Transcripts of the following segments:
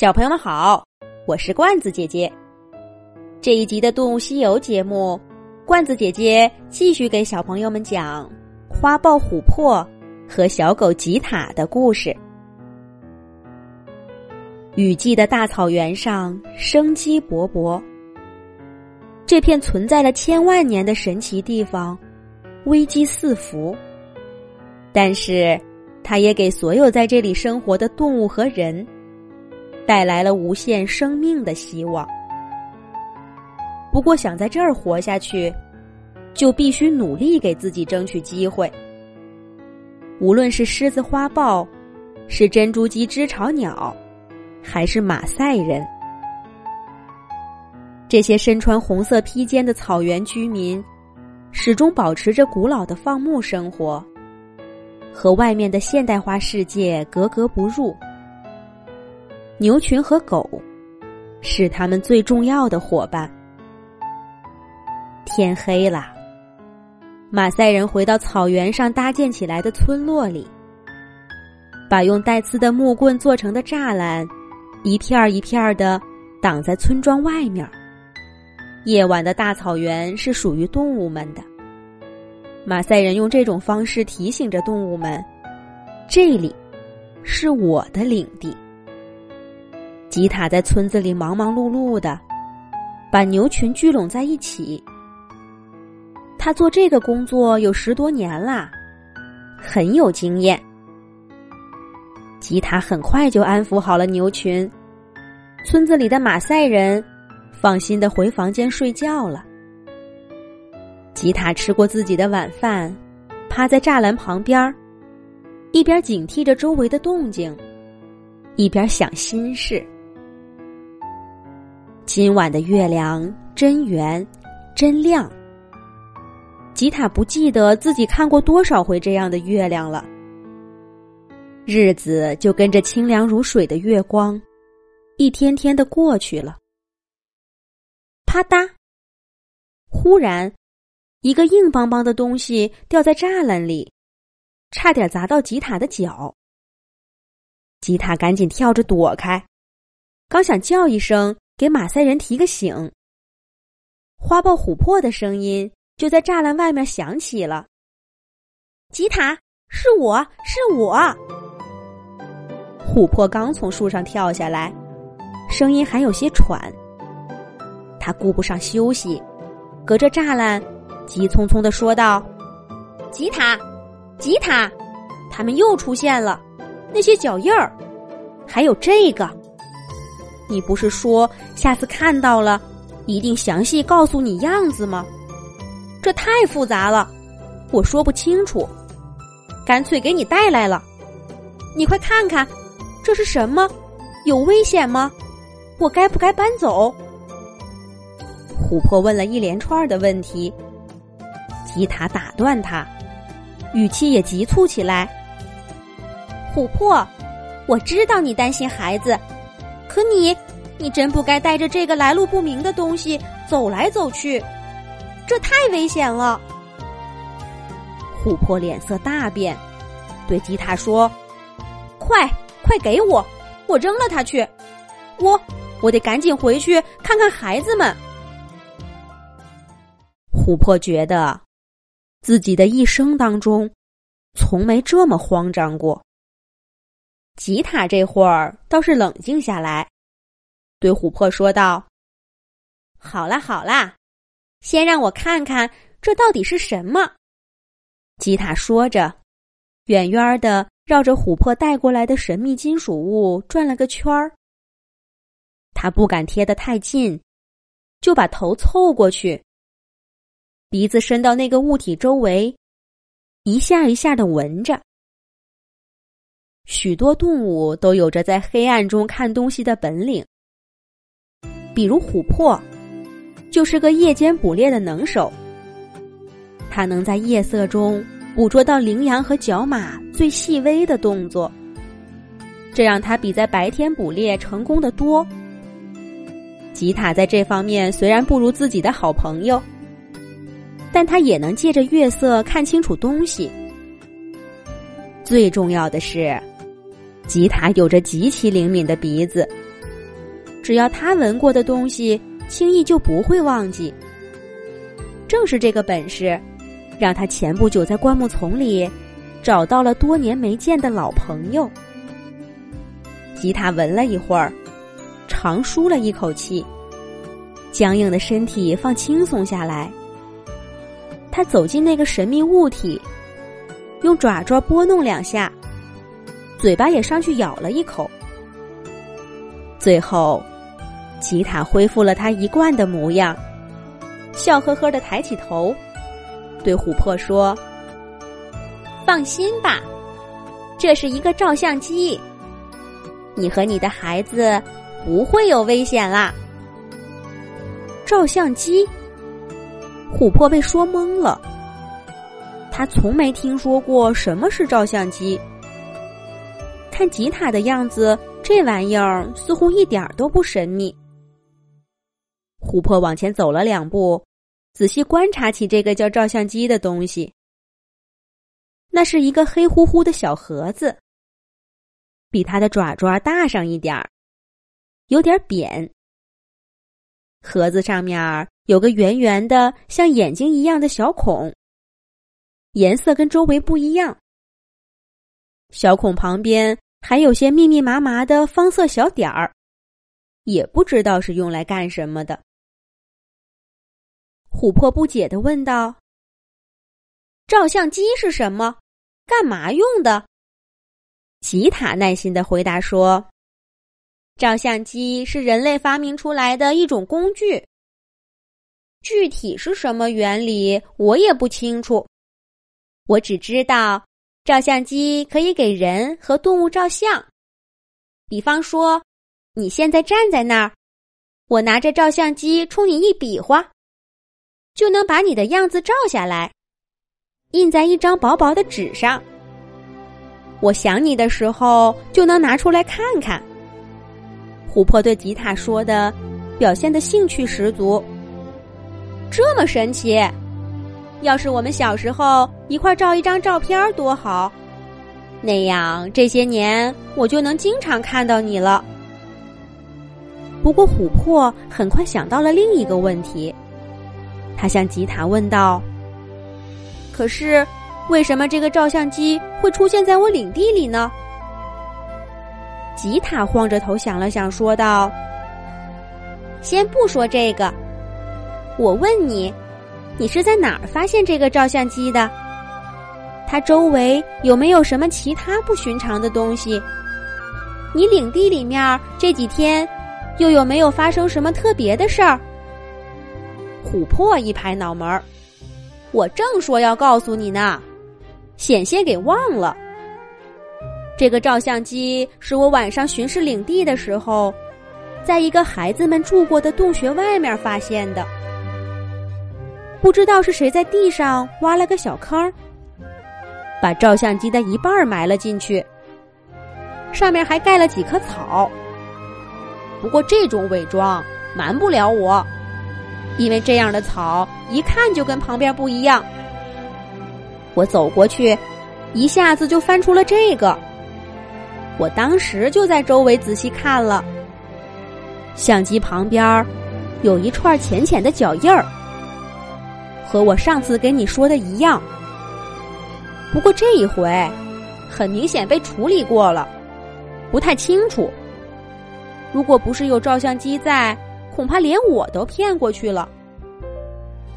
小朋友们好，我是罐子姐姐。这一集的《动物西游》节目，罐子姐姐继续给小朋友们讲花豹琥珀和小狗吉塔的故事。雨季的大草原上生机勃勃，这片存在了千万年的神奇地方，危机四伏。但是，它也给所有在这里生活的动物和人。带来了无限生命的希望。不过，想在这儿活下去，就必须努力给自己争取机会。无论是狮子、花豹，是珍珠鸡、知巢鸟，还是马赛人，这些身穿红色披肩的草原居民，始终保持着古老的放牧生活，和外面的现代化世界格格不入。牛群和狗是他们最重要的伙伴。天黑了，马赛人回到草原上搭建起来的村落里，把用带刺的木棍做成的栅栏一片一片的挡在村庄外面。夜晚的大草原是属于动物们的。马赛人用这种方式提醒着动物们：这里是我的领地。吉塔在村子里忙忙碌碌的，把牛群聚拢在一起。他做这个工作有十多年啦，很有经验。吉塔很快就安抚好了牛群，村子里的马赛人放心的回房间睡觉了。吉塔吃过自己的晚饭，趴在栅栏旁边，一边警惕着周围的动静，一边想心事。今晚的月亮真圆，真亮。吉塔不记得自己看过多少回这样的月亮了。日子就跟着清凉如水的月光，一天天的过去了。啪嗒！忽然，一个硬邦邦的东西掉在栅栏里，差点砸到吉塔的脚。吉塔赶紧跳着躲开，刚想叫一声。给马赛人提个醒。花豹琥珀的声音就在栅栏外面响起了。吉塔，是我是我。琥珀刚从树上跳下来，声音还有些喘。他顾不上休息，隔着栅栏急匆匆的说道：“吉塔，吉塔，他们又出现了，那些脚印儿，还有这个。”你不是说下次看到了，一定详细告诉你样子吗？这太复杂了，我说不清楚，干脆给你带来了。你快看看，这是什么？有危险吗？我该不该搬走？琥珀问了一连串的问题。吉塔打断他，语气也急促起来。琥珀，我知道你担心孩子。可你，你真不该带着这个来路不明的东西走来走去，这太危险了。琥珀脸色大变，对吉塔说：“快，快给我，我扔了它去。我，我得赶紧回去看看孩子们。”琥珀觉得，自己的一生当中，从没这么慌张过。吉塔这会儿倒是冷静下来，对琥珀说道：“好啦好啦，先让我看看这到底是什么。”吉塔说着，远远的绕着琥珀带过来的神秘金属物转了个圈儿。他不敢贴得太近，就把头凑过去，鼻子伸到那个物体周围，一下一下的闻着。许多动物都有着在黑暗中看东西的本领，比如琥珀，就是个夜间捕猎的能手。它能在夜色中捕捉到羚羊和角马最细微的动作，这让它比在白天捕猎成功的多。吉塔在这方面虽然不如自己的好朋友，但他也能借着月色看清楚东西。最重要的是。吉塔有着极其灵敏的鼻子，只要他闻过的东西，轻易就不会忘记。正是这个本事，让他前不久在灌木丛里找到了多年没见的老朋友。吉塔闻了一会儿，长舒了一口气，僵硬的身体放轻松下来。他走进那个神秘物体，用爪爪拨弄两下，嘴巴也上去咬了一口。最后，吉塔恢复了他一贯的模样，笑呵呵的抬起头，对琥珀说：“放心吧，这是一个照相机，你和你的孩子不会有危险啦。”照相机，琥珀被说懵了，他从没听说过什么是照相机。看吉塔的样子。这玩意儿似乎一点都不神秘。琥珀往前走了两步，仔细观察起这个叫照相机的东西。那是一个黑乎乎的小盒子，比它的爪爪大上一点儿，有点扁。盒子上面有个圆圆的像眼睛一样的小孔，颜色跟周围不一样。小孔旁边。还有些密密麻麻的方色小点儿，也不知道是用来干什么的。琥珀不解的问道：“照相机是什么？干嘛用的？”吉塔耐心的回答说：“照相机是人类发明出来的一种工具，具体是什么原理我也不清楚，我只知道。”照相机可以给人和动物照相，比方说，你现在站在那儿，我拿着照相机冲你一比划，就能把你的样子照下来，印在一张薄薄的纸上。我想你的时候，就能拿出来看看。琥珀对吉塔说的，表现的兴趣十足。这么神奇！要是我们小时候一块照一张照片多好，那样这些年我就能经常看到你了。不过琥珀很快想到了另一个问题，他向吉塔问道：“可是，为什么这个照相机会出现在我领地里呢？”吉塔晃着头想了想，说道：“先不说这个，我问你。”你是在哪儿发现这个照相机的？它周围有没有什么其他不寻常的东西？你领地里面这几天又有没有发生什么特别的事儿？琥珀一拍脑门儿，我正说要告诉你呢，险些给忘了。这个照相机是我晚上巡视领地的时候，在一个孩子们住过的洞穴外面发现的。不知道是谁在地上挖了个小坑，把照相机的一半埋了进去，上面还盖了几棵草。不过这种伪装瞒不了我，因为这样的草一看就跟旁边不一样。我走过去，一下子就翻出了这个。我当时就在周围仔细看了，相机旁边有一串浅浅的脚印儿。和我上次给你说的一样，不过这一回很明显被处理过了，不太清楚。如果不是有照相机在，恐怕连我都骗过去了。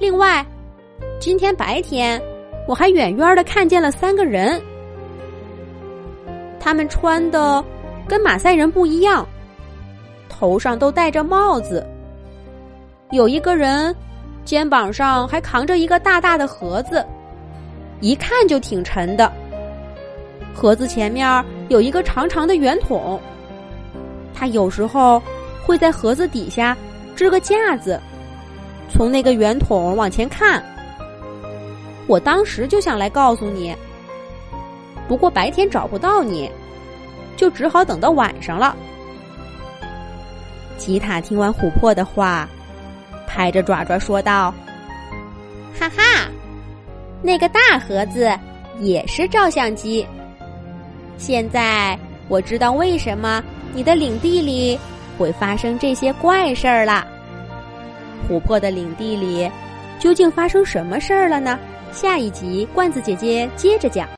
另外，今天白天我还远远的看见了三个人，他们穿的跟马赛人不一样，头上都戴着帽子，有一个人。肩膀上还扛着一个大大的盒子，一看就挺沉的。盒子前面有一个长长的圆筒，他有时候会在盒子底下支个架子，从那个圆筒往前看。我当时就想来告诉你，不过白天找不到你，就只好等到晚上了。吉塔听完琥珀的话。拍着爪爪说道：“哈哈，那个大盒子也是照相机。现在我知道为什么你的领地里会发生这些怪事儿了。琥珀的领地里究竟发生什么事儿了呢？下一集罐子姐姐接着讲。